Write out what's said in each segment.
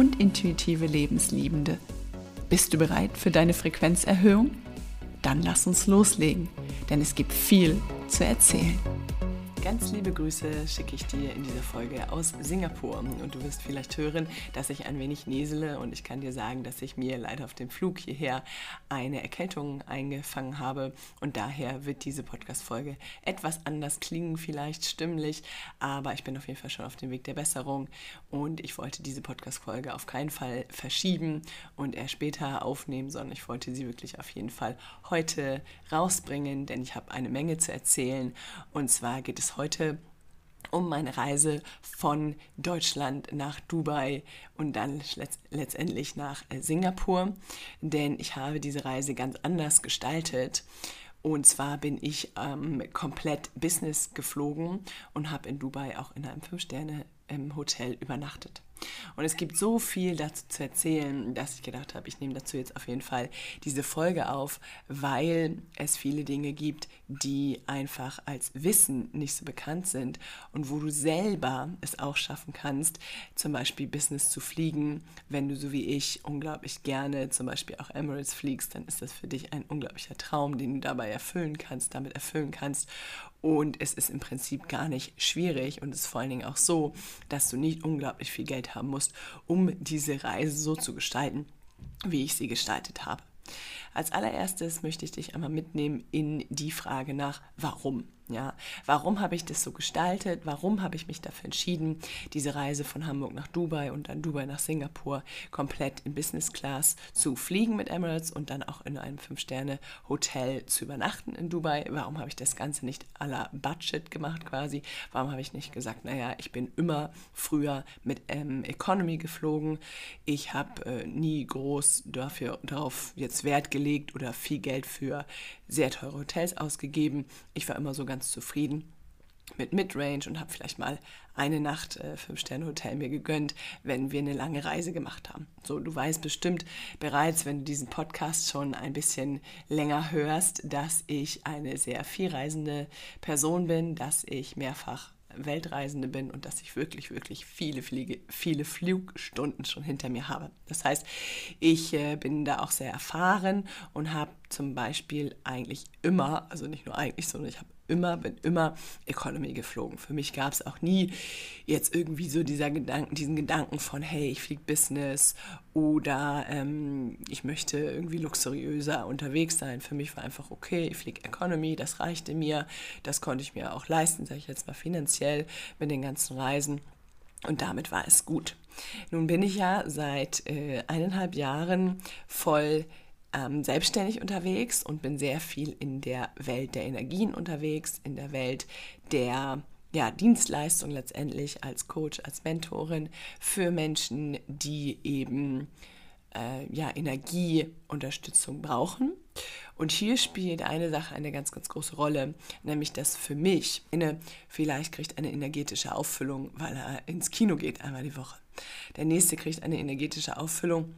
und intuitive Lebensliebende. Bist du bereit für deine Frequenzerhöhung? Dann lass uns loslegen, denn es gibt viel zu erzählen. Ganz liebe Grüße schicke ich dir in dieser Folge aus Singapur. Und du wirst vielleicht hören, dass ich ein wenig nesele und ich kann dir sagen, dass ich mir leider auf dem Flug hierher eine Erkältung eingefangen habe. Und daher wird diese Podcast-Folge etwas anders klingen, vielleicht stimmlich, aber ich bin auf jeden Fall schon auf dem Weg der Besserung. Und ich wollte diese Podcast-Folge auf keinen Fall verschieben und erst später aufnehmen, sondern ich wollte sie wirklich auf jeden Fall heute rausbringen, denn ich habe eine Menge zu erzählen. Und zwar geht es heute um meine Reise von Deutschland nach Dubai und dann letztendlich nach äh, Singapur. Denn ich habe diese Reise ganz anders gestaltet. Und zwar bin ich ähm, komplett Business geflogen und habe in Dubai auch in einem Fünf-Sterne-Hotel übernachtet. Und es gibt so viel dazu zu erzählen, dass ich gedacht habe, ich nehme dazu jetzt auf jeden Fall diese Folge auf, weil es viele Dinge gibt, die einfach als Wissen nicht so bekannt sind und wo du selber es auch schaffen kannst, zum Beispiel Business zu fliegen. Wenn du so wie ich unglaublich gerne zum Beispiel auch Emirates fliegst, dann ist das für dich ein unglaublicher Traum, den du dabei erfüllen kannst, damit erfüllen kannst. Und es ist im Prinzip gar nicht schwierig und ist vor allen Dingen auch so, dass du nicht unglaublich viel Geld haben musst, um diese Reise so zu gestalten, wie ich sie gestaltet habe. Als allererstes möchte ich dich einmal mitnehmen in die Frage nach, warum. Ja, warum habe ich das so gestaltet? Warum habe ich mich dafür entschieden, diese Reise von Hamburg nach Dubai und dann Dubai nach Singapur komplett in Business Class zu fliegen mit Emirates und dann auch in einem Fünf-Sterne-Hotel zu übernachten in Dubai? Warum habe ich das Ganze nicht à la Budget gemacht quasi? Warum habe ich nicht gesagt, naja, ich bin immer früher mit ähm, Economy geflogen. Ich habe äh, nie groß dafür, darauf jetzt Wert gelegt oder viel Geld für sehr teure Hotels ausgegeben. Ich war immer so ganz zufrieden mit Midrange und habe vielleicht mal eine Nacht äh, Fünf-Sterne-Hotel mir gegönnt, wenn wir eine lange Reise gemacht haben. So, du weißt bestimmt bereits, wenn du diesen Podcast schon ein bisschen länger hörst, dass ich eine sehr vielreisende Person bin, dass ich mehrfach Weltreisende bin und dass ich wirklich, wirklich viele, Fliege, viele Flugstunden schon hinter mir habe. Das heißt, ich äh, bin da auch sehr erfahren und habe zum Beispiel eigentlich immer, also nicht nur eigentlich, sondern ich habe immer, bin immer Economy geflogen. Für mich gab es auch nie jetzt irgendwie so dieser Gedanken, diesen Gedanken von, hey, ich fliege Business oder ähm, ich möchte irgendwie luxuriöser unterwegs sein. Für mich war einfach okay, ich fliege Economy, das reichte mir, das konnte ich mir auch leisten, sage ich jetzt mal finanziell mit den ganzen Reisen. Und damit war es gut. Nun bin ich ja seit äh, eineinhalb Jahren voll ähm, selbstständig unterwegs und bin sehr viel in der Welt der Energien unterwegs, in der Welt der ja, Dienstleistung letztendlich als Coach, als Mentorin für Menschen, die eben äh, ja, Energieunterstützung brauchen. Und hier spielt eine Sache eine ganz, ganz große Rolle, nämlich dass für mich eine vielleicht kriegt eine energetische Auffüllung, weil er ins Kino geht einmal die Woche. Der nächste kriegt eine energetische Auffüllung,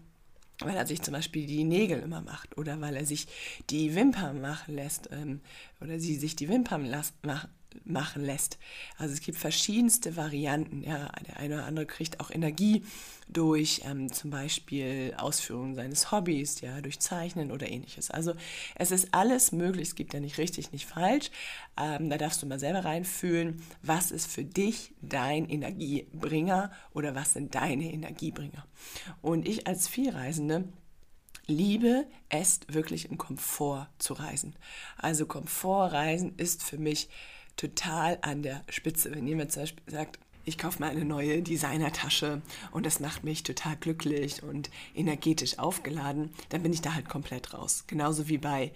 weil er sich zum Beispiel die Nägel immer macht oder weil er sich die Wimpern machen lässt ähm, oder sie sich die Wimpern las, mach, machen lässt. Also es gibt verschiedenste Varianten. Ja, der eine oder andere kriegt auch Energie durch ähm, zum Beispiel Ausführung seines Hobbys, ja, durch Zeichnen oder ähnliches. Also es ist alles möglich, es gibt ja nicht richtig, nicht falsch. Ähm, da darfst du mal selber reinfühlen, was ist für dich dein Energiebringer oder was sind deine Energiebringer. Und ich als Vielreisende liebe es wirklich im Komfort zu reisen. Also Komfortreisen ist für mich total an der Spitze. Wenn jemand zum Beispiel sagt, ich kaufe mir eine neue Designertasche und das macht mich total glücklich und energetisch aufgeladen, dann bin ich da halt komplett raus. Genauso wie bei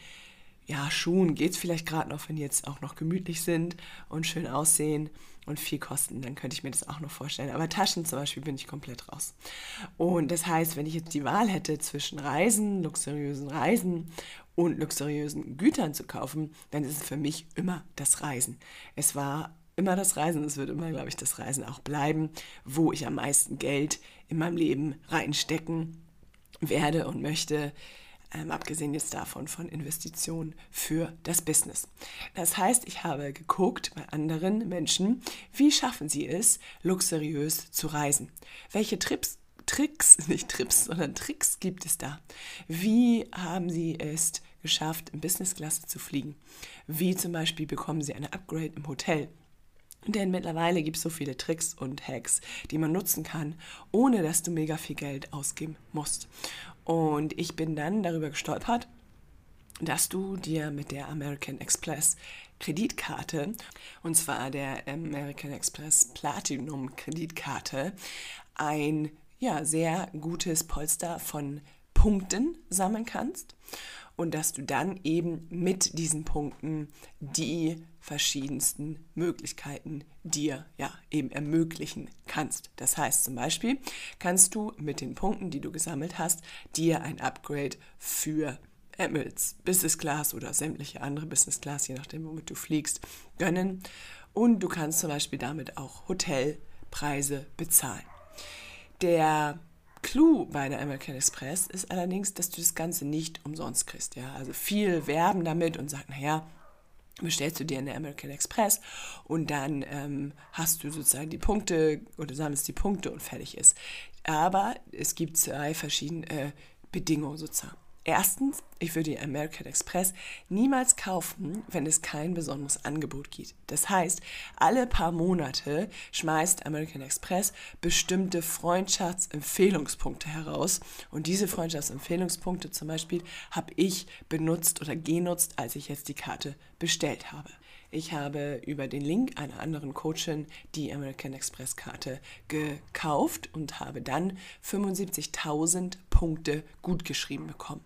ja, Schuhen geht es vielleicht gerade noch, wenn die jetzt auch noch gemütlich sind und schön aussehen und viel kosten, dann könnte ich mir das auch noch vorstellen. Aber Taschen zum Beispiel bin ich komplett raus. Und das heißt, wenn ich jetzt die Wahl hätte zwischen Reisen, luxuriösen Reisen und luxuriösen Gütern zu kaufen, dann ist es für mich immer das Reisen. Es war immer das Reisen, es wird immer, glaube ich, das Reisen auch bleiben, wo ich am meisten Geld in meinem Leben reinstecken werde und möchte ähm, abgesehen jetzt davon von Investitionen für das Business. Das heißt, ich habe geguckt bei anderen Menschen, wie schaffen sie es, luxuriös zu reisen? Welche Trips Tricks, nicht Trips, sondern Tricks gibt es da? Wie haben Sie es geschafft, in Business-Klasse zu fliegen? Wie zum Beispiel bekommen Sie eine Upgrade im Hotel? Denn mittlerweile gibt es so viele Tricks und Hacks, die man nutzen kann, ohne dass du mega viel Geld ausgeben musst. Und ich bin dann darüber gestolpert, dass du dir mit der American Express Kreditkarte, und zwar der American Express Platinum Kreditkarte, ein ja, sehr gutes Polster von Punkten sammeln kannst und dass du dann eben mit diesen Punkten die verschiedensten Möglichkeiten dir ja eben ermöglichen kannst. Das heißt zum Beispiel kannst du mit den Punkten, die du gesammelt hast, dir ein Upgrade für Emirates Business Class oder sämtliche andere Business Class, je nachdem, womit du fliegst, gönnen. Und du kannst zum Beispiel damit auch Hotelpreise bezahlen. Der Clou bei der American Express ist allerdings, dass du das Ganze nicht umsonst kriegst. Ja? Also viel werben damit und sagen, naja, bestellst du dir in der American Express und dann ähm, hast du sozusagen die Punkte oder sammelst die Punkte und fertig ist. Aber es gibt zwei verschiedene äh, Bedingungen sozusagen. Erstens, ich würde die American Express niemals kaufen, wenn es kein besonderes Angebot gibt. Das heißt, alle paar Monate schmeißt American Express bestimmte Freundschaftsempfehlungspunkte heraus. Und diese Freundschaftsempfehlungspunkte zum Beispiel habe ich benutzt oder genutzt, als ich jetzt die Karte bestellt habe. Ich habe über den Link einer anderen Coachin die American Express Karte gekauft und habe dann 75.000 Punkte gutgeschrieben bekommen.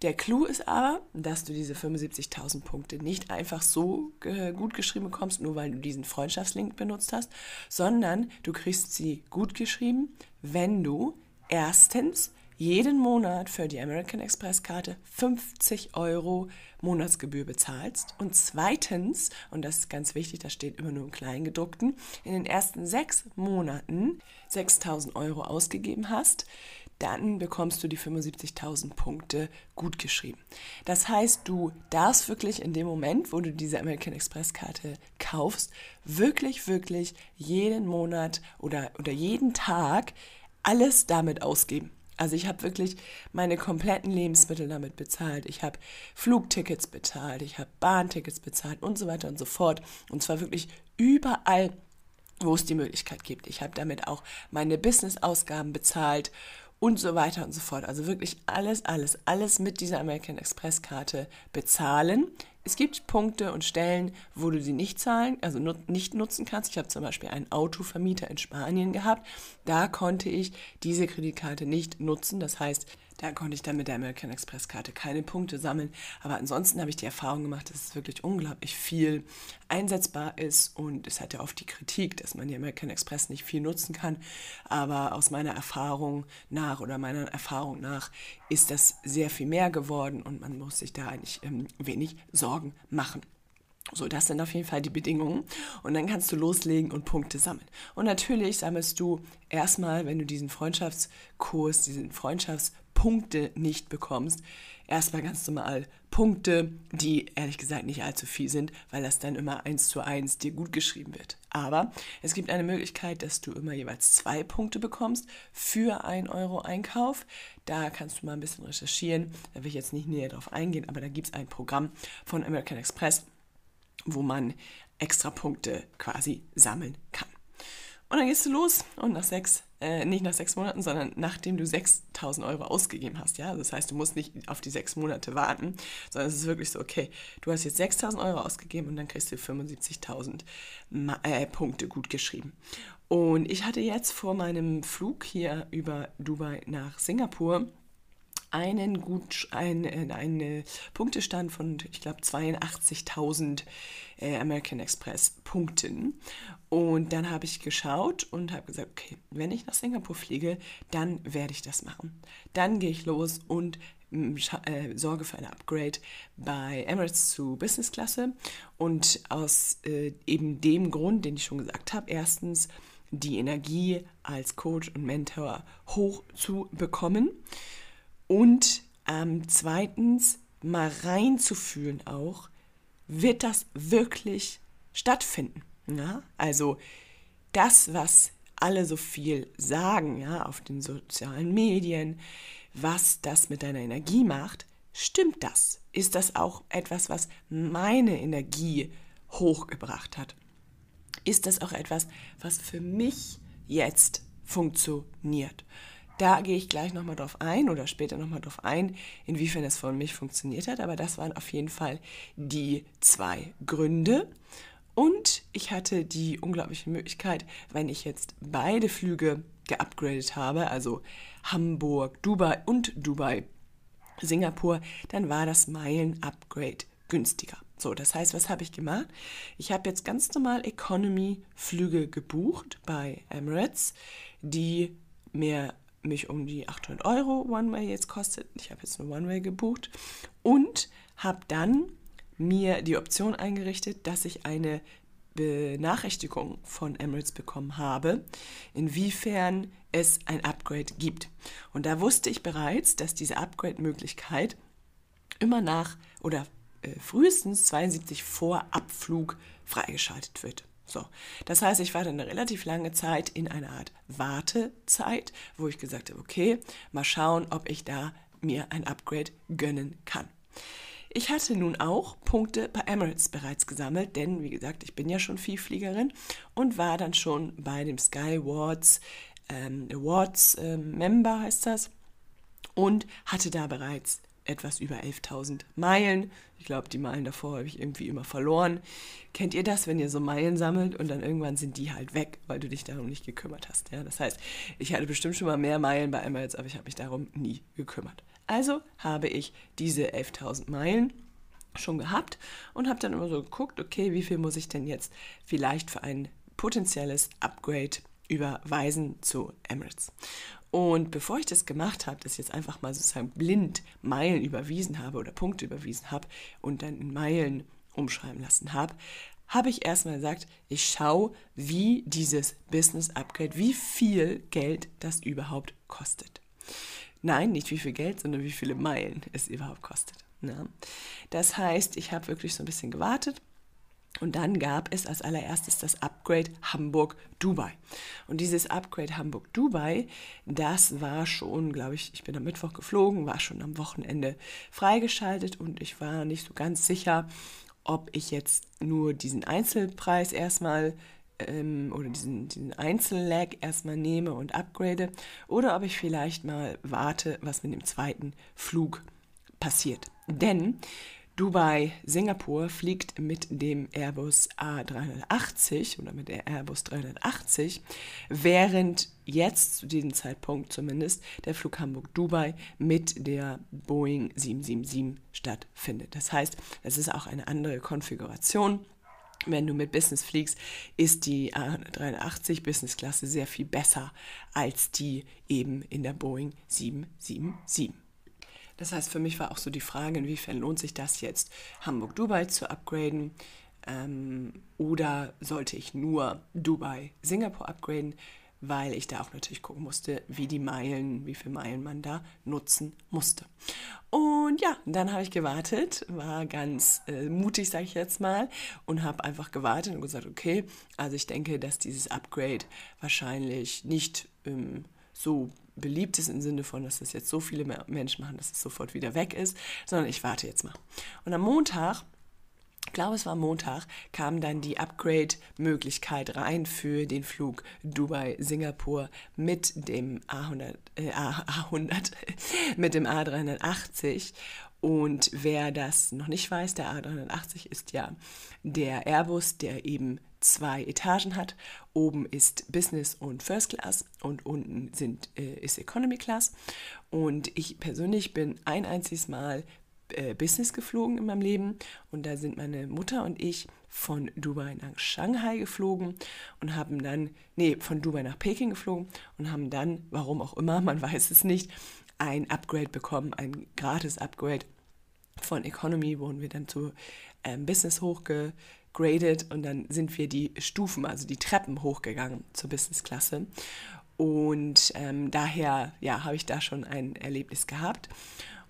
Der Clou ist aber, dass du diese 75.000 Punkte nicht einfach so äh, gut geschrieben bekommst, nur weil du diesen Freundschaftslink benutzt hast, sondern du kriegst sie gut geschrieben, wenn du erstens jeden Monat für die American Express Karte 50 Euro Monatsgebühr bezahlst und zweitens, und das ist ganz wichtig, das steht immer nur im Kleingedruckten, in den ersten sechs Monaten 6000 Euro ausgegeben hast, dann bekommst du die 75.000 Punkte gut geschrieben. Das heißt, du darfst wirklich in dem Moment, wo du diese American Express Karte kaufst, wirklich, wirklich jeden Monat oder, oder jeden Tag alles damit ausgeben. Also ich habe wirklich meine kompletten Lebensmittel damit bezahlt. Ich habe Flugtickets bezahlt, ich habe Bahntickets bezahlt und so weiter und so fort. Und zwar wirklich überall, wo es die Möglichkeit gibt. Ich habe damit auch meine Business-Ausgaben bezahlt und so weiter und so fort. Also wirklich alles, alles, alles mit dieser American Express Karte bezahlen. Es gibt Punkte und Stellen, wo du sie nicht zahlen, also nicht nutzen kannst. Ich habe zum Beispiel einen Autovermieter in Spanien gehabt. Da konnte ich diese Kreditkarte nicht nutzen. Das heißt, da konnte ich dann mit der American Express Karte keine Punkte sammeln. Aber ansonsten habe ich die Erfahrung gemacht, dass es wirklich unglaublich viel einsetzbar ist. Und es hat ja oft die Kritik, dass man die American Express nicht viel nutzen kann. Aber aus meiner Erfahrung nach oder meiner Erfahrung nach ist das sehr viel mehr geworden und man muss sich da eigentlich ähm, wenig Sorgen machen. So, das sind auf jeden Fall die Bedingungen. Und dann kannst du loslegen und Punkte sammeln. Und natürlich sammelst du erstmal, wenn du diesen Freundschaftskurs, diesen Freundschaftspunkte nicht bekommst, erstmal ganz normal Punkte, die ehrlich gesagt nicht allzu viel sind, weil das dann immer eins zu eins dir gut geschrieben wird. Aber es gibt eine Möglichkeit, dass du immer jeweils zwei Punkte bekommst für ein Euro Einkauf. Da kannst du mal ein bisschen recherchieren. Da will ich jetzt nicht näher drauf eingehen, aber da gibt es ein Programm von American Express wo man extra Punkte quasi sammeln kann. Und dann gehst du los und nach sechs, äh, nicht nach sechs Monaten, sondern nachdem du 6000 Euro ausgegeben hast. Ja, das heißt, du musst nicht auf die sechs Monate warten, sondern es ist wirklich so, okay, du hast jetzt 6000 Euro ausgegeben und dann kriegst du 75.000 äh, Punkte gut geschrieben. Und ich hatte jetzt vor meinem Flug hier über Dubai nach Singapur einen gut ein, äh, einen Punktestand von, ich glaube, 82.000 äh, American Express Punkten. Und dann habe ich geschaut und habe gesagt, okay, wenn ich nach Singapur fliege, dann werde ich das machen. Dann gehe ich los und mm, äh, sorge für ein Upgrade bei Emirates zu Business Klasse. Und aus äh, eben dem Grund, den ich schon gesagt habe, erstens die Energie als Coach und Mentor hoch zu bekommen und ähm, zweitens mal reinzufühlen auch, wird das wirklich stattfinden? Ja? Also das, was alle so viel sagen, ja, auf den sozialen Medien, was das mit deiner Energie macht, stimmt das? Ist das auch etwas, was meine Energie hochgebracht hat? Ist das auch etwas, was für mich jetzt funktioniert? Da gehe ich gleich nochmal drauf ein oder später nochmal drauf ein, inwiefern es von mich funktioniert hat. Aber das waren auf jeden Fall die zwei Gründe. Und ich hatte die unglaubliche Möglichkeit, wenn ich jetzt beide Flüge geupgradet habe, also Hamburg, Dubai und Dubai, Singapur, dann war das Meilen-Upgrade günstiger. So, das heißt, was habe ich gemacht? Ich habe jetzt ganz normal Economy-Flüge gebucht bei Emirates, die mir mich um die 800 Euro One-Way jetzt kostet. Ich habe jetzt nur One-Way gebucht und habe dann mir die Option eingerichtet, dass ich eine Benachrichtigung von Emirates bekommen habe, inwiefern es ein Upgrade gibt. Und da wusste ich bereits, dass diese Upgrade-Möglichkeit immer nach oder äh, frühestens 72 vor Abflug freigeschaltet wird. So, das heißt, ich war dann eine relativ lange Zeit in einer Art Wartezeit, wo ich gesagt habe, okay, mal schauen, ob ich da mir ein Upgrade gönnen kann. Ich hatte nun auch Punkte bei Emirates bereits gesammelt, denn wie gesagt, ich bin ja schon Vielfliegerin und war dann schon bei dem Sky Awards, ähm, Awards ähm, Member heißt das, und hatte da bereits etwas über 11.000 Meilen. Ich glaube, die Meilen davor habe ich irgendwie immer verloren. Kennt ihr das, wenn ihr so Meilen sammelt und dann irgendwann sind die halt weg, weil du dich darum nicht gekümmert hast? Ja, das heißt, ich hatte bestimmt schon mal mehr Meilen bei Emirates, aber ich habe mich darum nie gekümmert. Also habe ich diese 11.000 Meilen schon gehabt und habe dann immer so geguckt, okay, wie viel muss ich denn jetzt vielleicht für ein potenzielles Upgrade überweisen zu Emirates. Und bevor ich das gemacht habe, ich jetzt einfach mal sozusagen blind Meilen überwiesen habe oder Punkte überwiesen habe und dann in Meilen umschreiben lassen habe, habe ich erstmal gesagt, ich schaue, wie dieses Business Upgrade, wie viel Geld das überhaupt kostet. Nein, nicht wie viel Geld, sondern wie viele Meilen es überhaupt kostet. Ne? Das heißt, ich habe wirklich so ein bisschen gewartet und dann gab es als allererstes das Upgrade Hamburg-Dubai. Und dieses Upgrade Hamburg-Dubai, das war schon, glaube ich, ich bin am Mittwoch geflogen, war schon am Wochenende freigeschaltet und ich war nicht so ganz sicher, ob ich jetzt nur diesen Einzelpreis erstmal ähm, oder diesen, diesen Einzellag erstmal nehme und upgrade oder ob ich vielleicht mal warte, was mit dem zweiten Flug passiert. Denn Dubai, Singapur fliegt mit dem Airbus A380 oder mit der Airbus 380, während jetzt zu diesem Zeitpunkt zumindest der Flug Hamburg-Dubai mit der Boeing 777 stattfindet. Das heißt, es ist auch eine andere Konfiguration. Wenn du mit Business fliegst, ist die A380 Business Klasse sehr viel besser als die eben in der Boeing 777. Das heißt, für mich war auch so die Frage, inwiefern lohnt sich das jetzt, Hamburg-Dubai zu upgraden ähm, oder sollte ich nur Dubai-Singapur upgraden, weil ich da auch natürlich gucken musste, wie die Meilen, wie viele Meilen man da nutzen musste. Und ja, dann habe ich gewartet, war ganz äh, mutig, sage ich jetzt mal, und habe einfach gewartet und gesagt, okay, also ich denke, dass dieses Upgrade wahrscheinlich nicht ähm, so beliebt ist im Sinne von, dass das jetzt so viele Menschen machen, dass es sofort wieder weg ist, sondern ich warte jetzt mal. Und am Montag ich glaube, es war Montag, kam dann die Upgrade-Möglichkeit rein für den Flug Dubai-Singapur mit dem A100, äh, A100, mit dem A380. Und wer das noch nicht weiß, der A380 ist ja der Airbus, der eben zwei Etagen hat. Oben ist Business und First Class und unten sind, äh, ist Economy Class. Und ich persönlich bin ein einziges Mal äh, Business geflogen in meinem Leben und da sind meine Mutter und ich von Dubai nach Shanghai geflogen und haben dann, nee, von Dubai nach Peking geflogen und haben dann, warum auch immer, man weiß es nicht, ein Upgrade bekommen, ein gratis Upgrade von Economy, wurden wir dann zu ähm, Business hochgegradet und dann sind wir die Stufen, also die Treppen hochgegangen zur Business-Klasse. Und ähm, daher, ja, habe ich da schon ein Erlebnis gehabt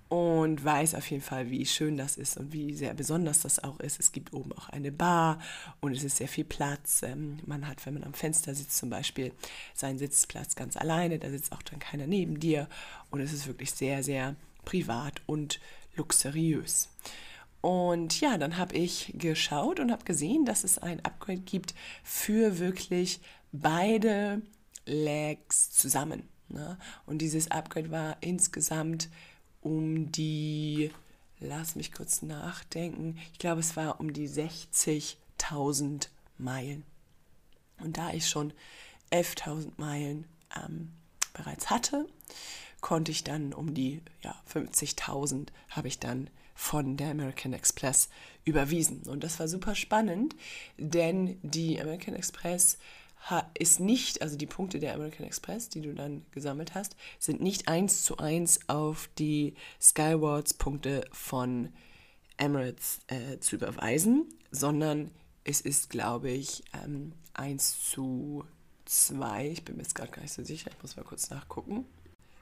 und weiß auf jeden Fall, wie schön das ist und wie sehr besonders das auch ist. Es gibt oben auch eine Bar und es ist sehr viel Platz. Ähm, man hat, wenn man am Fenster sitzt zum Beispiel, seinen Sitzplatz ganz alleine, da sitzt auch dann keiner neben dir und es ist wirklich sehr, sehr privat und luxuriös. Und ja, dann habe ich geschaut und habe gesehen, dass es ein Upgrade gibt für wirklich beide Legs zusammen. Ne? Und dieses Upgrade war insgesamt um die, lass mich kurz nachdenken, ich glaube, es war um die 60.000 Meilen. Und da ich schon 11.000 Meilen ähm, bereits hatte, konnte ich dann um die ja, 50.000 habe ich dann von der American Express überwiesen. Und das war super spannend, denn die American Express ist nicht, also die Punkte der American Express, die du dann gesammelt hast, sind nicht eins zu eins auf die Skywards-Punkte von Emirates äh, zu überweisen, sondern es ist, glaube ich, ähm, 1 zu 2. Ich bin mir jetzt gerade gar nicht so sicher, ich muss mal kurz nachgucken.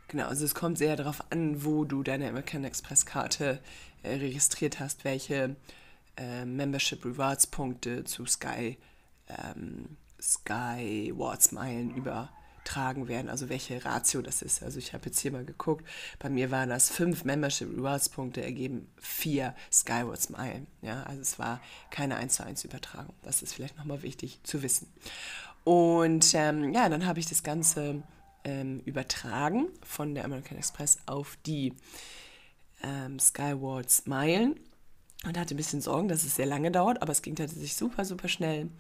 Genau, also es kommt sehr darauf an, wo du deine American Express-Karte äh, registriert hast, welche äh, Membership Rewards Punkte zu Sky ähm, Sky Wards Meilen übertragen werden, also welche Ratio das ist. Also ich habe jetzt hier mal geguckt, bei mir waren das fünf Membership Rewards Punkte ergeben vier Skywards Meilen. Ja, also es war keine 1 zu 1 Übertragung. Das ist vielleicht nochmal wichtig zu wissen. Und ähm, ja, dann habe ich das Ganze ähm, übertragen von der American Express auf die ähm, Skywards Meilen und hatte ein bisschen Sorgen, dass es sehr lange dauert, aber es ging tatsächlich super, super schnell.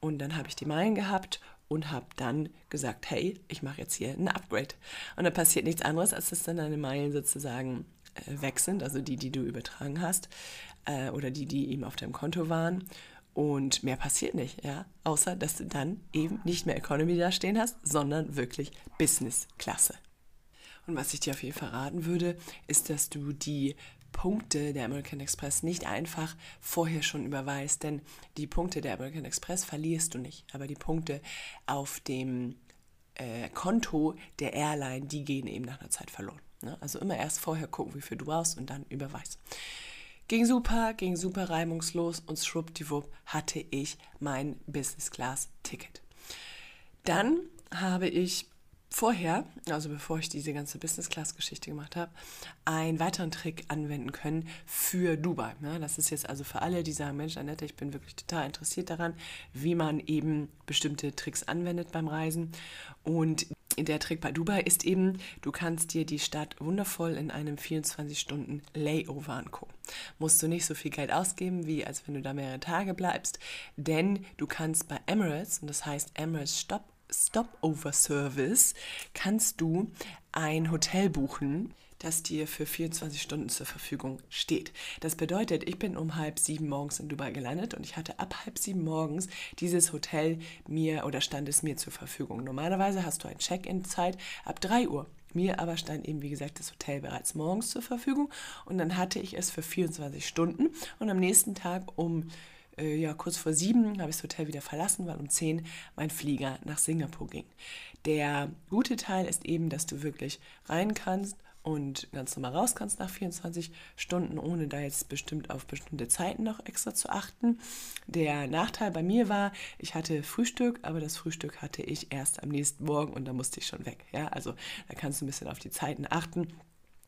Und dann habe ich die Meilen gehabt und habe dann gesagt, hey, ich mache jetzt hier ein Upgrade. Und dann passiert nichts anderes, als dass dann deine Meilen sozusagen äh, weg sind, also die, die du übertragen hast äh, oder die, die eben auf deinem Konto waren. Und mehr passiert nicht, ja, außer dass du dann eben nicht mehr Economy da stehen hast, sondern wirklich Business-Klasse. Und was ich dir auf jeden Fall raten würde, ist, dass du die Punkte der American Express nicht einfach vorher schon überweist, denn die Punkte der American Express verlierst du nicht, aber die Punkte auf dem äh, Konto der Airline, die gehen eben nach einer Zeit verloren. Ne? Also immer erst vorher gucken, wie viel du brauchst und dann überweist. Ging super, ging super reibungslos und schwuppdiwupp hatte ich mein Business Class Ticket. Dann habe ich vorher, also bevor ich diese ganze Business-Class-Geschichte gemacht habe, einen weiteren Trick anwenden können für Dubai. Ja, das ist jetzt also für alle, die sagen, Mensch, Annette, ich bin wirklich total interessiert daran, wie man eben bestimmte Tricks anwendet beim Reisen. Und der Trick bei Dubai ist eben, du kannst dir die Stadt wundervoll in einem 24-Stunden-Layover angucken. Musst du nicht so viel Geld ausgeben, wie als wenn du da mehrere Tage bleibst, denn du kannst bei Emirates, und das heißt Emirates Stop Stopover-Service kannst du ein Hotel buchen, das dir für 24 Stunden zur Verfügung steht. Das bedeutet, ich bin um halb sieben morgens in Dubai gelandet und ich hatte ab halb sieben morgens dieses Hotel mir oder stand es mir zur Verfügung. Normalerweise hast du ein Check-in-Zeit ab 3 Uhr. Mir aber stand eben, wie gesagt, das Hotel bereits morgens zur Verfügung und dann hatte ich es für 24 Stunden und am nächsten Tag um äh, ja, kurz vor sieben habe ich das Hotel wieder verlassen, weil um zehn mein Flieger nach Singapur ging. Der gute Teil ist eben, dass du wirklich rein kannst und ganz normal raus kannst nach 24 Stunden, ohne da jetzt bestimmt auf bestimmte Zeiten noch extra zu achten. Der Nachteil bei mir war, ich hatte Frühstück, aber das Frühstück hatte ich erst am nächsten Morgen und da musste ich schon weg. Ja, also da kannst du ein bisschen auf die Zeiten achten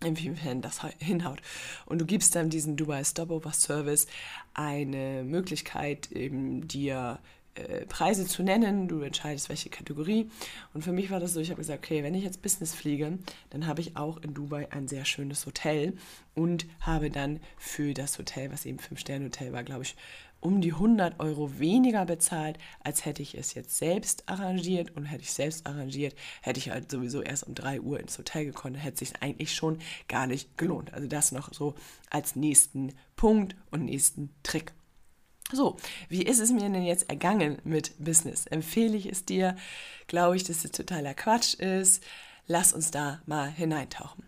inwiefern das hinhaut. Und du gibst dann diesem Dubai Stopover Service eine Möglichkeit, eben dir äh, Preise zu nennen. Du entscheidest, welche Kategorie. Und für mich war das so, ich habe gesagt, okay, wenn ich jetzt Business fliege, dann habe ich auch in Dubai ein sehr schönes Hotel und habe dann für das Hotel, was eben Fünf-Sterne-Hotel war, glaube ich, um die 100 Euro weniger bezahlt, als hätte ich es jetzt selbst arrangiert. Und hätte ich selbst arrangiert, hätte ich halt sowieso erst um 3 Uhr ins Hotel gekommen, hätte sich eigentlich schon gar nicht gelohnt. Also das noch so als nächsten Punkt und nächsten Trick. So, wie ist es mir denn jetzt ergangen mit Business? Empfehle ich es dir? Glaube ich, dass es totaler Quatsch ist? Lass uns da mal hineintauchen.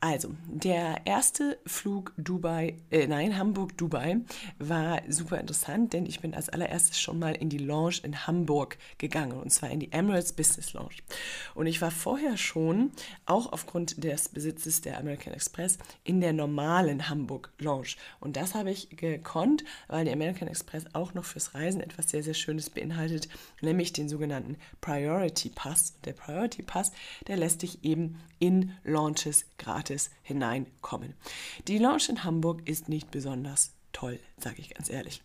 Also, der erste Flug Dubai, äh, nein, Hamburg-Dubai war super interessant, denn ich bin als allererstes schon mal in die Lounge in Hamburg gegangen und zwar in die Emirates Business Lounge. Und ich war vorher schon, auch aufgrund des Besitzes der American Express, in der normalen Hamburg Lounge. Und das habe ich gekonnt, weil die American Express auch noch fürs Reisen etwas sehr, sehr Schönes beinhaltet, nämlich den sogenannten Priority Pass. Der Priority Pass, der lässt dich eben in Launches gratis gratis hineinkommen. Die Lounge in Hamburg ist nicht besonders toll, sage ich ganz ehrlich.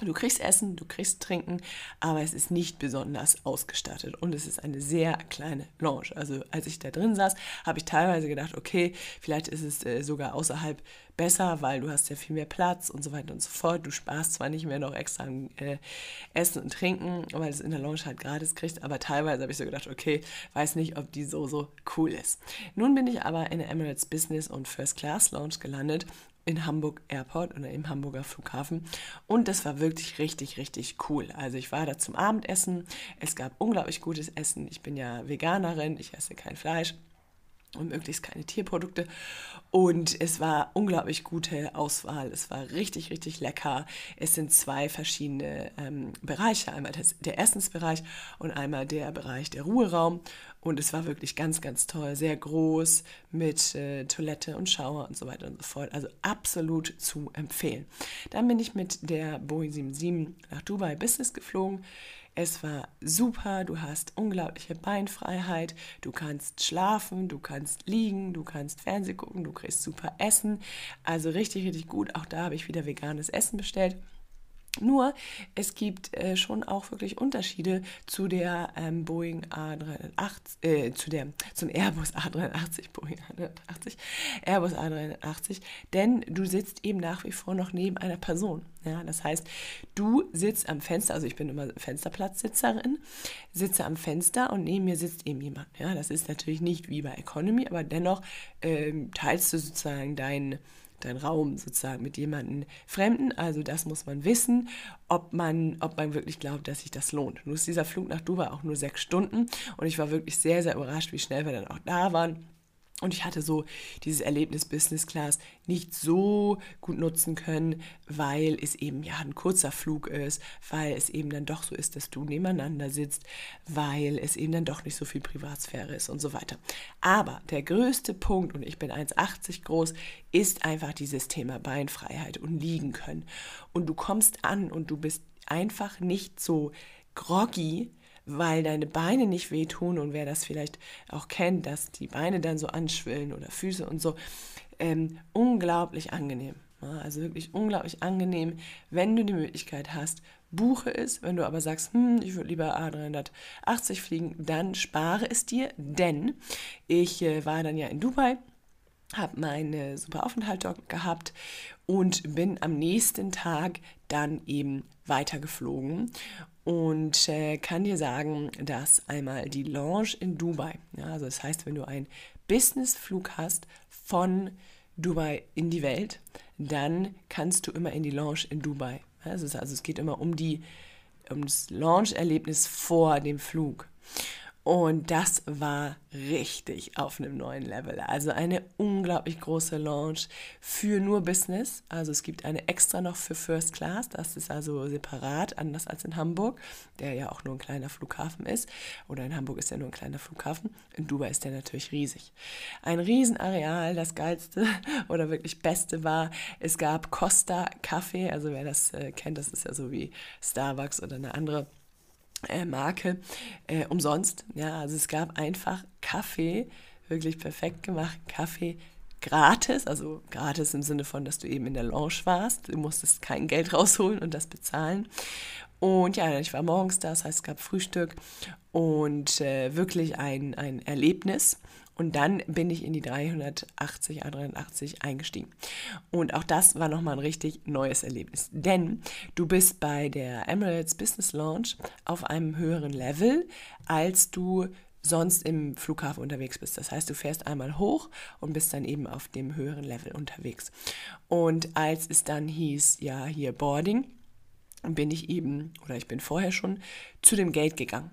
Du kriegst Essen, du kriegst Trinken, aber es ist nicht besonders ausgestattet und es ist eine sehr kleine Lounge. Also als ich da drin saß, habe ich teilweise gedacht, okay, vielleicht ist es äh, sogar außerhalb besser, weil du hast ja viel mehr Platz und so weiter und so fort. Du sparst zwar nicht mehr noch extra an äh, Essen und Trinken, weil es in der Lounge halt gratis kriegst, aber teilweise habe ich so gedacht, okay, weiß nicht, ob die so, so cool ist. Nun bin ich aber in der Emirates Business und First Class Lounge gelandet in Hamburg Airport oder im Hamburger Flughafen. Und das war wirklich richtig, richtig cool. Also ich war da zum Abendessen. Es gab unglaublich gutes Essen. Ich bin ja Veganerin, ich esse kein Fleisch und möglichst keine Tierprodukte. Und es war unglaublich gute Auswahl. Es war richtig, richtig lecker. Es sind zwei verschiedene ähm, Bereiche. Einmal das, der Essensbereich und einmal der Bereich der Ruheraum. Und es war wirklich ganz, ganz toll. Sehr groß mit äh, Toilette und Schauer und so weiter und so fort. Also absolut zu empfehlen. Dann bin ich mit der Boeing 77 nach Dubai Business geflogen. Es war super, du hast unglaubliche Beinfreiheit, du kannst schlafen, du kannst liegen, du kannst Fernsehen gucken, du kriegst super Essen. Also richtig, richtig gut. Auch da habe ich wieder veganes Essen bestellt. Nur, es gibt äh, schon auch wirklich Unterschiede zu der ähm, Boeing A380, äh, zu der, zum Airbus A380, Boeing A380, Airbus A380, denn du sitzt eben nach wie vor noch neben einer Person. Ja, das heißt, du sitzt am Fenster, also ich bin immer Fensterplatzsitzerin, sitze am Fenster und neben mir sitzt eben jemand. Ja, das ist natürlich nicht wie bei Economy, aber dennoch ähm, teilst du sozusagen deinen dein Raum sozusagen mit jemandem Fremden. Also das muss man wissen, ob man, ob man wirklich glaubt, dass sich das lohnt. Nun ist dieser Flug nach Dubai auch nur sechs Stunden und ich war wirklich sehr, sehr überrascht, wie schnell wir dann auch da waren. Und ich hatte so dieses Erlebnis Business Class nicht so gut nutzen können, weil es eben ja ein kurzer Flug ist, weil es eben dann doch so ist, dass du nebeneinander sitzt, weil es eben dann doch nicht so viel Privatsphäre ist und so weiter. Aber der größte Punkt, und ich bin 1,80 groß, ist einfach dieses Thema Beinfreiheit und liegen können. Und du kommst an und du bist einfach nicht so groggy, weil deine Beine nicht wehtun und wer das vielleicht auch kennt, dass die Beine dann so anschwillen oder Füße und so, ähm, unglaublich angenehm. Also wirklich unglaublich angenehm, wenn du die Möglichkeit hast, buche es. Wenn du aber sagst, hm, ich würde lieber A380 fliegen, dann spare es dir, denn ich äh, war dann ja in Dubai habe meine super Aufenthalt dort gehabt und bin am nächsten Tag dann eben weitergeflogen und äh, kann dir sagen, dass einmal die Lounge in Dubai, ja, also das heißt, wenn du einen Businessflug hast von Dubai in die Welt, dann kannst du immer in die Lounge in Dubai. Also, es geht immer um die um das Launch-Erlebnis vor dem Flug. Und das war richtig auf einem neuen Level. Also eine unglaublich große Launch für nur Business. Also es gibt eine extra noch für First Class. Das ist also separat, anders als in Hamburg, der ja auch nur ein kleiner Flughafen ist. Oder in Hamburg ist ja nur ein kleiner Flughafen. In Dubai ist der natürlich riesig. Ein Riesenareal. Das geilste oder wirklich beste war, es gab Costa Kaffee. Also wer das äh, kennt, das ist ja so wie Starbucks oder eine andere äh, Marke äh, umsonst. Ja, also es gab einfach Kaffee, wirklich perfekt gemacht, Kaffee gratis, also gratis im Sinne von, dass du eben in der Lounge warst. Du musstest kein Geld rausholen und das bezahlen. Und ja, ich war morgens da, das heißt, es gab Frühstück und äh, wirklich ein, ein Erlebnis. Und dann bin ich in die 380, A380 eingestiegen. Und auch das war nochmal ein richtig neues Erlebnis. Denn du bist bei der Emirates Business Launch auf einem höheren Level, als du sonst im Flughafen unterwegs bist. Das heißt, du fährst einmal hoch und bist dann eben auf dem höheren Level unterwegs. Und als es dann hieß, ja, hier Boarding, bin ich eben, oder ich bin vorher schon, zu dem Gate gegangen.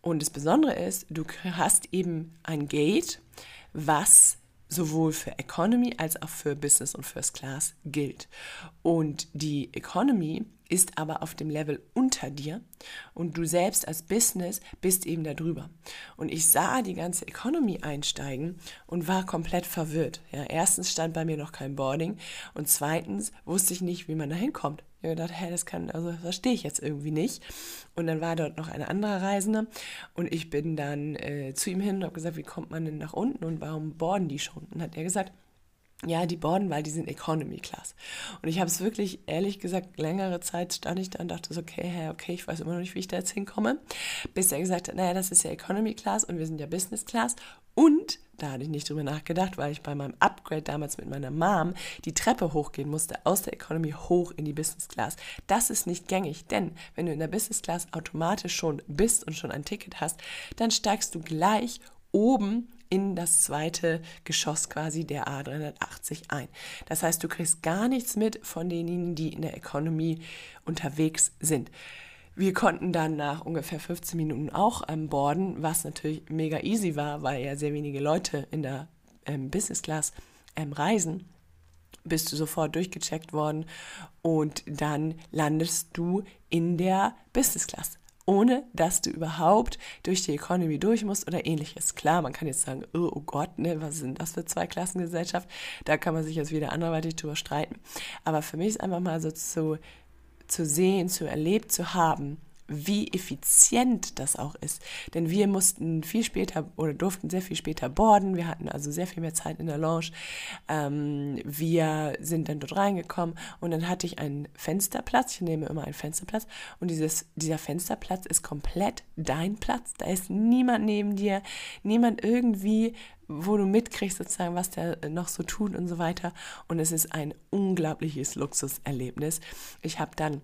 Und das Besondere ist, du hast eben ein Gate, was sowohl für Economy als auch für Business und First Class gilt. Und die Economy ist aber auf dem Level unter dir und du selbst als Business bist eben da drüber. Und ich sah die ganze Economy einsteigen und war komplett verwirrt. Ja, erstens stand bei mir noch kein Boarding und zweitens wusste ich nicht, wie man da hinkommt. Ich habe gedacht, das kann, also verstehe ich jetzt irgendwie nicht. Und dann war dort noch eine andere Reisende und ich bin dann äh, zu ihm hin und habe gesagt, wie kommt man denn nach unten und warum boarden die schon? Und hat er gesagt, ja, die boarden, weil die sind Economy Class. Und ich habe es wirklich, ehrlich gesagt, längere Zeit stand ich da und dachte so, okay, hey, okay, ich weiß immer noch nicht, wie ich da jetzt hinkomme. Bis er gesagt hat, naja, das ist ja Economy Class und wir sind ja Business Class. Und da hatte ich nicht drüber nachgedacht, weil ich bei meinem Upgrade damals mit meiner Mom die Treppe hochgehen musste, aus der Economy hoch in die Business Class. Das ist nicht gängig, denn wenn du in der Business Class automatisch schon bist und schon ein Ticket hast, dann steigst du gleich oben in das zweite Geschoss quasi der A380 ein. Das heißt, du kriegst gar nichts mit von denjenigen, die in der Economy unterwegs sind. Wir konnten dann nach ungefähr 15 Minuten auch ähm, boarden, was natürlich mega easy war, weil ja sehr wenige Leute in der ähm, Business Class ähm, reisen bist du sofort durchgecheckt worden und dann landest du in der Business Class ohne dass du überhaupt durch die Economy durch musst oder ähnliches. Klar, man kann jetzt sagen, oh, oh Gott, ne, was sind das für zwei Klassengesellschaft? Da kann man sich jetzt wieder anderweitig drüber streiten. Aber für mich ist einfach mal so zu, zu sehen, zu erlebt zu haben, wie effizient das auch ist. Denn wir mussten viel später oder durften sehr viel später boarden. Wir hatten also sehr viel mehr Zeit in der Lounge. Ähm, wir sind dann dort reingekommen und dann hatte ich einen Fensterplatz. Ich nehme immer einen Fensterplatz und dieses, dieser Fensterplatz ist komplett dein Platz. Da ist niemand neben dir, niemand irgendwie wo du mitkriegst sozusagen, was der noch so tut und so weiter. Und es ist ein unglaubliches Luxuserlebnis. Ich habe dann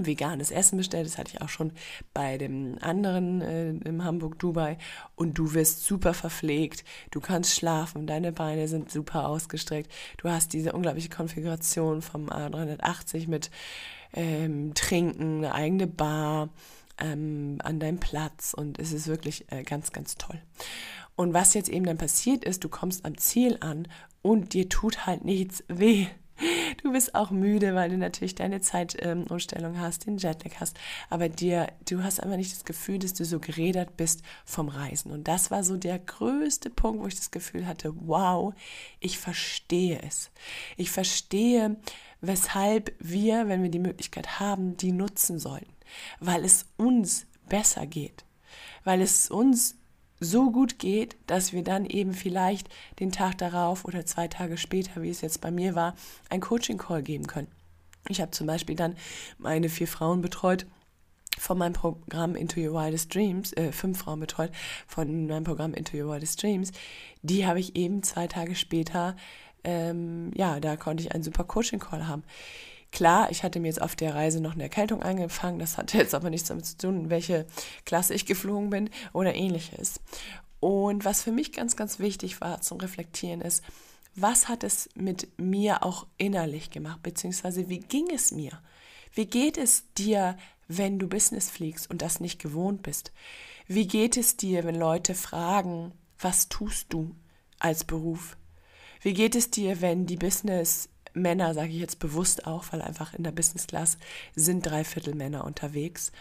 veganes Essen bestellt. Das hatte ich auch schon bei dem anderen äh, im Hamburg Dubai. Und du wirst super verpflegt. Du kannst schlafen. Deine Beine sind super ausgestreckt. Du hast diese unglaubliche Konfiguration vom A380 mit ähm, Trinken, eine eigene Bar ähm, an deinem Platz. Und es ist wirklich äh, ganz, ganz toll. Und was jetzt eben dann passiert ist, du kommst am Ziel an und dir tut halt nichts weh. Du bist auch müde, weil du natürlich deine Zeitumstellung ähm, hast, den Jetlag hast, aber dir, du hast einfach nicht das Gefühl, dass du so gerädert bist vom Reisen. Und das war so der größte Punkt, wo ich das Gefühl hatte, wow, ich verstehe es. Ich verstehe, weshalb wir, wenn wir die Möglichkeit haben, die nutzen sollten. Weil es uns besser geht. Weil es uns so gut geht, dass wir dann eben vielleicht den Tag darauf oder zwei Tage später, wie es jetzt bei mir war, ein Coaching-Call geben können. Ich habe zum Beispiel dann meine vier Frauen betreut von meinem Programm Into Your Wildest Dreams, äh, fünf Frauen betreut von meinem Programm Into Your Wildest Dreams. Die habe ich eben zwei Tage später, ähm, ja, da konnte ich einen super Coaching-Call haben. Klar, ich hatte mir jetzt auf der Reise noch eine Erkältung angefangen, das hatte jetzt aber nichts damit zu tun, welche Klasse ich geflogen bin oder ähnliches. Und was für mich ganz, ganz wichtig war zum Reflektieren ist, was hat es mit mir auch innerlich gemacht, beziehungsweise wie ging es mir? Wie geht es dir, wenn du Business fliegst und das nicht gewohnt bist? Wie geht es dir, wenn Leute fragen, was tust du als Beruf? Wie geht es dir, wenn die Business Männer, sage ich jetzt bewusst auch, weil einfach in der Business Class sind drei Viertel Männer unterwegs,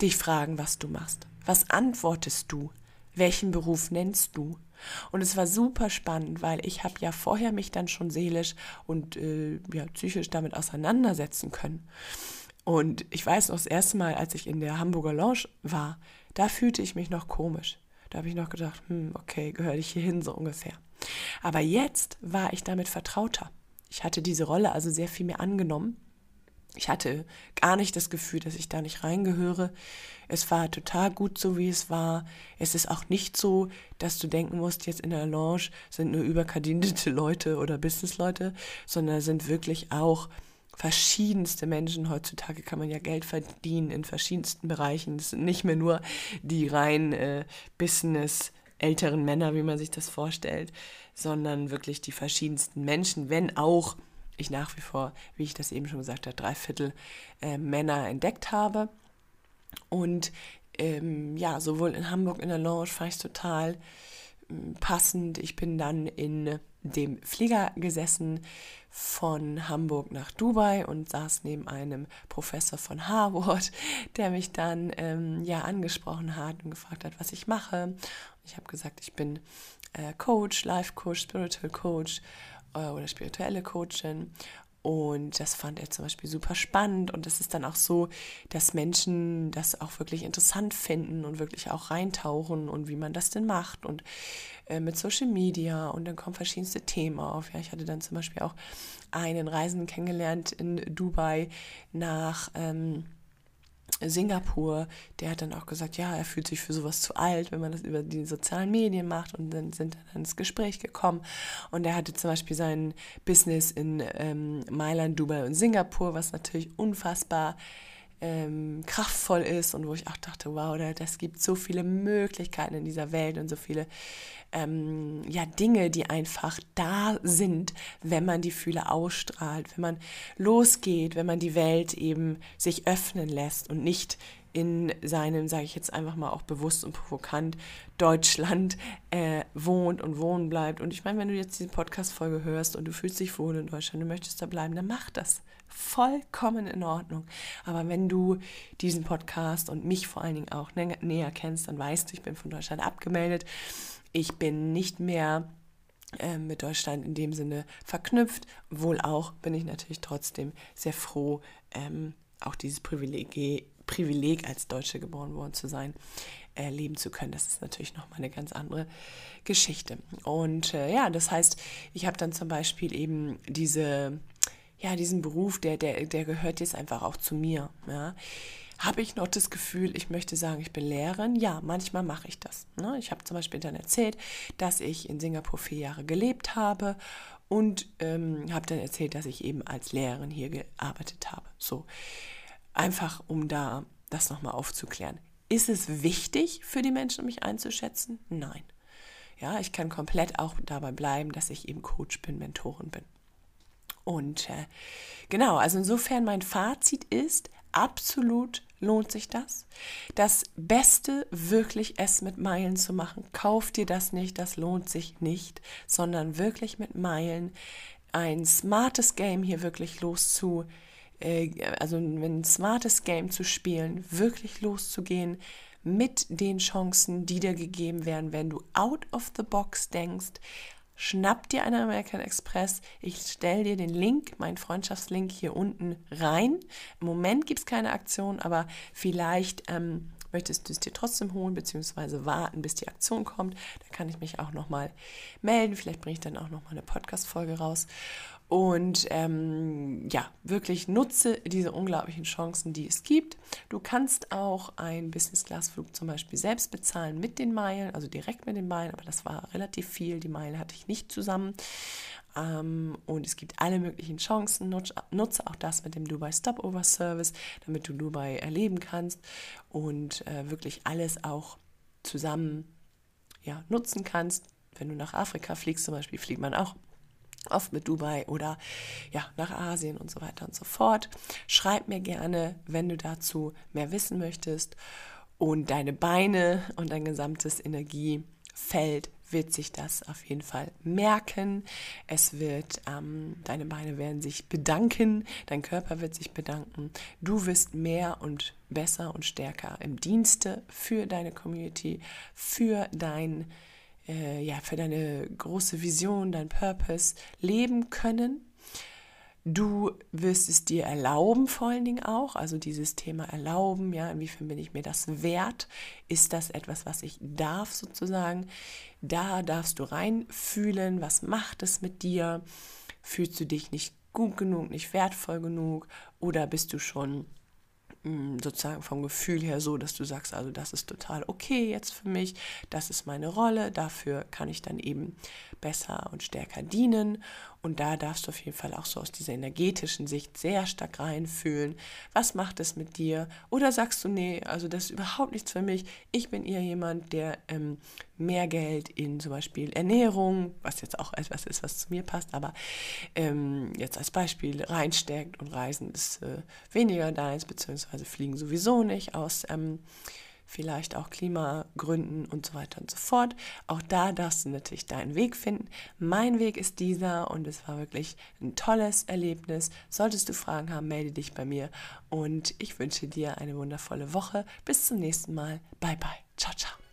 dich fragen, was du machst. Was antwortest du? Welchen Beruf nennst du? Und es war super spannend, weil ich habe ja vorher mich dann schon seelisch und äh, ja, psychisch damit auseinandersetzen können. Und ich weiß noch, das erste Mal, als ich in der Hamburger Lounge war, da fühlte ich mich noch komisch. Da habe ich noch gedacht, hm, okay, gehöre ich hier hin so ungefähr. Aber jetzt war ich damit vertrauter. Ich hatte diese Rolle also sehr viel mehr angenommen. Ich hatte gar nicht das Gefühl, dass ich da nicht reingehöre. Es war total gut so, wie es war. Es ist auch nicht so, dass du denken musst, jetzt in der Lounge sind nur überkadindete Leute oder Businessleute, sondern sind wirklich auch verschiedenste Menschen. Heutzutage kann man ja Geld verdienen in verschiedensten Bereichen. Es sind nicht mehr nur die rein äh, Business älteren Männer, wie man sich das vorstellt, sondern wirklich die verschiedensten Menschen, wenn auch ich nach wie vor, wie ich das eben schon gesagt habe, drei Viertel äh, Männer entdeckt habe. Und ähm, ja, sowohl in Hamburg in der Lounge fand ich total äh, passend. Ich bin dann in dem Flieger gesessen von Hamburg nach Dubai und saß neben einem Professor von Harvard, der mich dann ähm, ja angesprochen hat und gefragt hat, was ich mache. Ich habe gesagt, ich bin äh, Coach, Life Coach, Spiritual Coach äh, oder spirituelle Coachin. Und das fand er zum Beispiel super spannend. Und es ist dann auch so, dass Menschen das auch wirklich interessant finden und wirklich auch reintauchen und wie man das denn macht und äh, mit Social Media. Und dann kommen verschiedenste Themen auf. Ja, ich hatte dann zum Beispiel auch einen Reisenden kennengelernt in Dubai nach. Ähm, Singapur, der hat dann auch gesagt, ja, er fühlt sich für sowas zu alt, wenn man das über die sozialen Medien macht. Und dann sind dann ins Gespräch gekommen. Und er hatte zum Beispiel sein Business in ähm, Mailand, Dubai und Singapur, was natürlich unfassbar ähm, kraftvoll ist und wo ich auch dachte, wow, das gibt so viele Möglichkeiten in dieser Welt und so viele ähm, ja, Dinge, die einfach da sind, wenn man die Fühle ausstrahlt, wenn man losgeht, wenn man die Welt eben sich öffnen lässt und nicht in seinem, sage ich jetzt einfach mal auch bewusst und provokant, Deutschland äh, wohnt und wohnen bleibt. Und ich meine, wenn du jetzt diese Podcast-Folge hörst und du fühlst dich wohl in Deutschland, du möchtest da bleiben, dann mach das. Vollkommen in Ordnung. Aber wenn du diesen Podcast und mich vor allen Dingen auch nä näher kennst, dann weißt du, ich bin von Deutschland abgemeldet. Ich bin nicht mehr äh, mit Deutschland in dem Sinne verknüpft. Wohl auch bin ich natürlich trotzdem sehr froh, ähm, auch dieses Privileg, Privileg als Deutsche geboren worden zu sein, erleben zu können. Das ist natürlich nochmal eine ganz andere Geschichte. Und äh, ja, das heißt, ich habe dann zum Beispiel eben diese, ja, diesen Beruf, der, der, der gehört jetzt einfach auch zu mir. Ja. Habe ich noch das Gefühl, ich möchte sagen, ich bin Lehrerin? Ja, manchmal mache ich das. Ne? Ich habe zum Beispiel dann erzählt, dass ich in Singapur vier Jahre gelebt habe und ähm, habe dann erzählt, dass ich eben als Lehrerin hier gearbeitet habe. So, einfach um da das nochmal aufzuklären. Ist es wichtig für die Menschen, mich einzuschätzen? Nein. Ja, ich kann komplett auch dabei bleiben, dass ich eben Coach bin, Mentorin bin. Und äh, genau, also insofern mein Fazit ist, absolut lohnt sich das. Das Beste wirklich es mit Meilen zu machen. Kauf dir das nicht, das lohnt sich nicht, sondern wirklich mit Meilen ein smartes Game hier wirklich loszu, äh, also ein smartes Game zu spielen, wirklich loszugehen mit den Chancen, die dir gegeben werden, wenn du out of the box denkst, schnapp dir einen American Express. Ich stelle dir den Link, meinen Freundschaftslink hier unten rein. Im Moment gibt es keine Aktion, aber vielleicht ähm, möchtest du es dir trotzdem holen, beziehungsweise warten, bis die Aktion kommt. Da kann ich mich auch nochmal melden. Vielleicht bringe ich dann auch nochmal eine Podcast-Folge raus. Und ähm, ja, wirklich nutze diese unglaublichen Chancen, die es gibt. Du kannst auch einen Business-Class-Flug zum Beispiel selbst bezahlen mit den Meilen, also direkt mit den Meilen, aber das war relativ viel. Die Meilen hatte ich nicht zusammen. Ähm, und es gibt alle möglichen Chancen. Nutze, auch das mit dem Dubai Stopover Service, damit du Dubai erleben kannst und äh, wirklich alles auch zusammen ja, nutzen kannst. Wenn du nach Afrika fliegst, zum Beispiel, fliegt man auch oft mit Dubai oder ja, nach Asien und so weiter und so fort. Schreib mir gerne, wenn du dazu mehr wissen möchtest. Und deine Beine und dein gesamtes Energiefeld wird sich das auf jeden Fall merken. Es wird, ähm, deine Beine werden sich bedanken, dein Körper wird sich bedanken. Du wirst mehr und besser und stärker im Dienste für deine Community, für dein äh, ja, für deine große Vision, dein Purpose leben können. Du wirst es dir erlauben, vor allen Dingen auch, also dieses Thema erlauben, ja, inwiefern bin ich mir das wert? Ist das etwas, was ich darf sozusagen? Da darfst du reinfühlen, was macht es mit dir? Fühlst du dich nicht gut genug, nicht wertvoll genug oder bist du schon sozusagen vom Gefühl her so, dass du sagst, also das ist total okay jetzt für mich, das ist meine Rolle, dafür kann ich dann eben besser und stärker dienen. Und da darfst du auf jeden Fall auch so aus dieser energetischen Sicht sehr stark reinfühlen, was macht es mit dir? Oder sagst du, nee, also das ist überhaupt nichts für mich, ich bin eher jemand, der ähm, mehr Geld in zum Beispiel Ernährung, was jetzt auch etwas ist, was zu mir passt, aber ähm, jetzt als Beispiel reinsteckt. Und Reisen ist äh, weniger deins, beziehungsweise fliegen sowieso nicht aus ähm, vielleicht auch Klimagründen und so weiter und so fort. Auch da darfst du natürlich deinen Weg finden. Mein Weg ist dieser und es war wirklich ein tolles Erlebnis. Solltest du Fragen haben, melde dich bei mir und ich wünsche dir eine wundervolle Woche. Bis zum nächsten Mal. Bye bye. Ciao, ciao.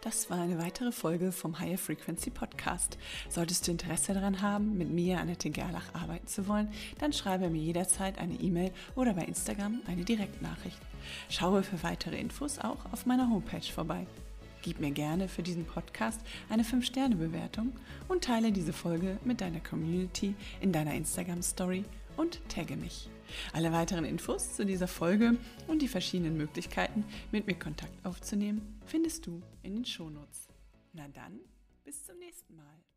Das war eine weitere Folge vom Higher Frequency Podcast. Solltest du Interesse daran haben, mit mir, Annette Gerlach, arbeiten zu wollen, dann schreibe mir jederzeit eine E-Mail oder bei Instagram eine Direktnachricht. Schaue für weitere Infos auch auf meiner Homepage vorbei. Gib mir gerne für diesen Podcast eine 5-Sterne-Bewertung und teile diese Folge mit deiner Community in deiner Instagram-Story und tagge mich. Alle weiteren Infos zu dieser Folge und die verschiedenen Möglichkeiten, mit mir Kontakt aufzunehmen, findest du in den Shownotes. Na dann, bis zum nächsten Mal.